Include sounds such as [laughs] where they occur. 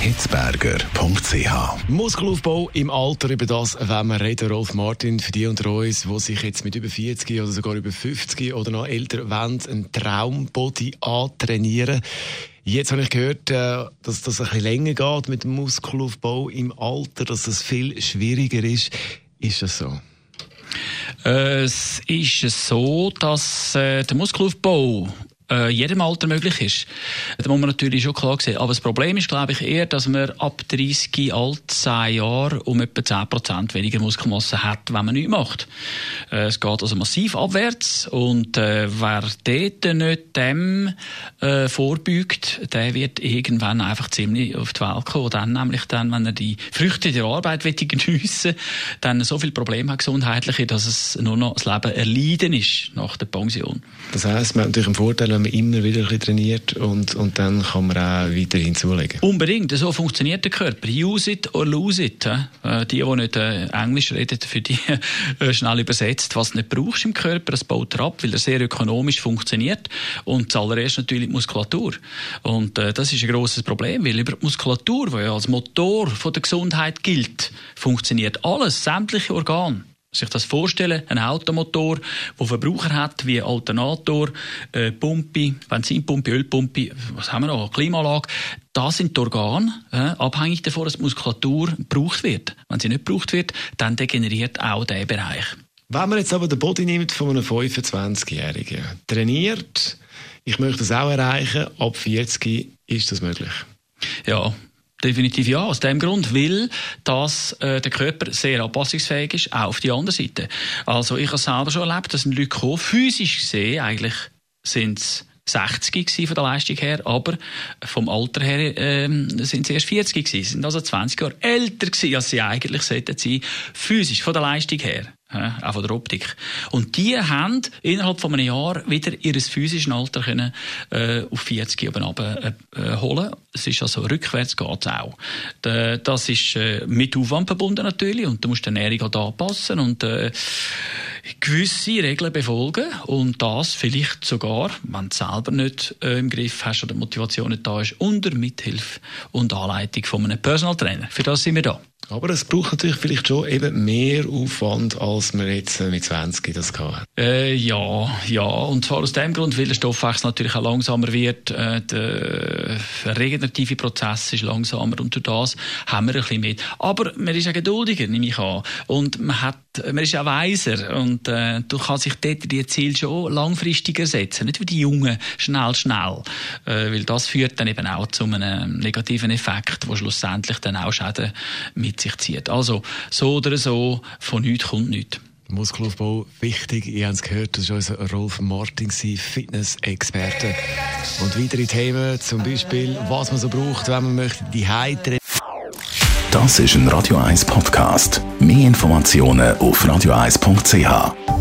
hitzberger.ch. Muskelaufbau im Alter, über das wenn wir reden. Rolf Martin, für die unter uns, die sich jetzt mit über 40 oder sogar über 50 oder noch älter wollen, einen Traumbody antrainieren. Jetzt habe ich gehört, äh, dass das ein bisschen länger geht mit dem Muskelaufbau im Alter, dass das viel schwieriger ist. Ist das so? Es ist so, dass äh, der Muskelaufbau äh, jedem Alter möglich ist. Da muss man natürlich schon klar sehen. Aber das Problem ist, glaube ich, eher, dass man ab 30, alt 10 Jahren um etwa 10% weniger Muskelmasse hat, wenn man nichts macht. Äh, es geht also massiv abwärts und äh, wer dort nicht dem äh, vorbeugt, der wird irgendwann einfach ziemlich auf die Welt kommen. Dann nämlich dann, wenn er die Früchte der Arbeit geniessen dann so viele Probleme hat gesundheitliche, dass es nur noch das Leben erleiden ist nach der Pension. Das heisst, man hat natürlich einen Vorteil, wenn man immer wieder trainiert und, und dann kann man auch weiter hinzulegen. Unbedingt, so funktioniert der Körper. Use it or lose it. Äh, die, die nicht äh, Englisch reden, für die [laughs] äh, schnell übersetzt. Was du nicht brauchst im Körper, das baut er ab, weil er sehr ökonomisch funktioniert. Und zuallererst natürlich die Muskulatur. Und das ist ein grosses Problem, weil über die Muskulatur, die ja als Motor der Gesundheit gilt, funktioniert alles, sämtliche Organe sich das vorstellen, ein Automotor, der Verbraucher hat, wie Alternator, äh, Pumpe, Benzinpumpe, Ölpumpe, was haben wir noch, Klimaanlage, das sind die Organe, äh, abhängig davon, dass die Muskulatur gebraucht wird. Wenn sie nicht gebraucht wird, dann degeneriert auch der Bereich. Wenn man jetzt aber den Body nimmt von einem 25-Jährigen, trainiert, ich möchte das auch erreichen, ab 40 ist das möglich? Ja, Definitiv ja, aus dem Grund, weil dass äh, der Körper sehr anpassungsfähig ist, auch auf die andere Seite. Also ich habe selber schon erlebt, dass sind Leute kommen, physisch gesehen, eigentlich sind es 60 von der Leistung her, aber vom Alter her ähm, sind sie erst 40 gewesen, sind also 20 Jahre älter gewesen, als sie eigentlich sollten sein, physisch von der Leistung her auch von der Optik. Und die haben innerhalb von einem Jahr wieder ihr physisches Alter können, äh, auf 40 oben runter, äh, holen. Es ist also rückwärts geht auch. das ist äh, mit Aufwand verbunden natürlich und du musst die Ernährung halt anpassen und äh, gewisse Regeln befolgen und das vielleicht sogar, wenn du selber nicht äh, im Griff hast oder die Motivation nicht da ist, unter Mithilfe und Anleitung von einem Personal Trainer. Für das sind wir da. Aber es braucht natürlich vielleicht schon eben mehr Aufwand, als man jetzt mit 20 das kann. Äh, ja, ja. Und zwar aus dem Grund, weil der Stoffwechsel natürlich auch langsamer wird. Äh, der regenerative Prozess ist langsamer und durch das haben wir ein bisschen mehr. Aber man ist auch geduldiger, nehme ich an. Und man hat, man ist auch weiser. Und äh, du kannst sich dort die Ziele schon langfristiger setzen. Nicht wie die Jungen, schnell, schnell. Äh, weil das führt dann eben auch zu einem negativen Effekt, wo schlussendlich dann auch Schäden mit mit sich zieht. Also so oder so, von nichts kommt nichts. Muskelaufbau wichtig. Ihr habt es gehört, das war unser Rolf Martin, Fitness-Experte. Und weitere Themen, zum Beispiel, was man so braucht, wenn man möchte, die Heitere. Das ist ein Radio 1 Podcast. Mehr Informationen auf radio1.ch.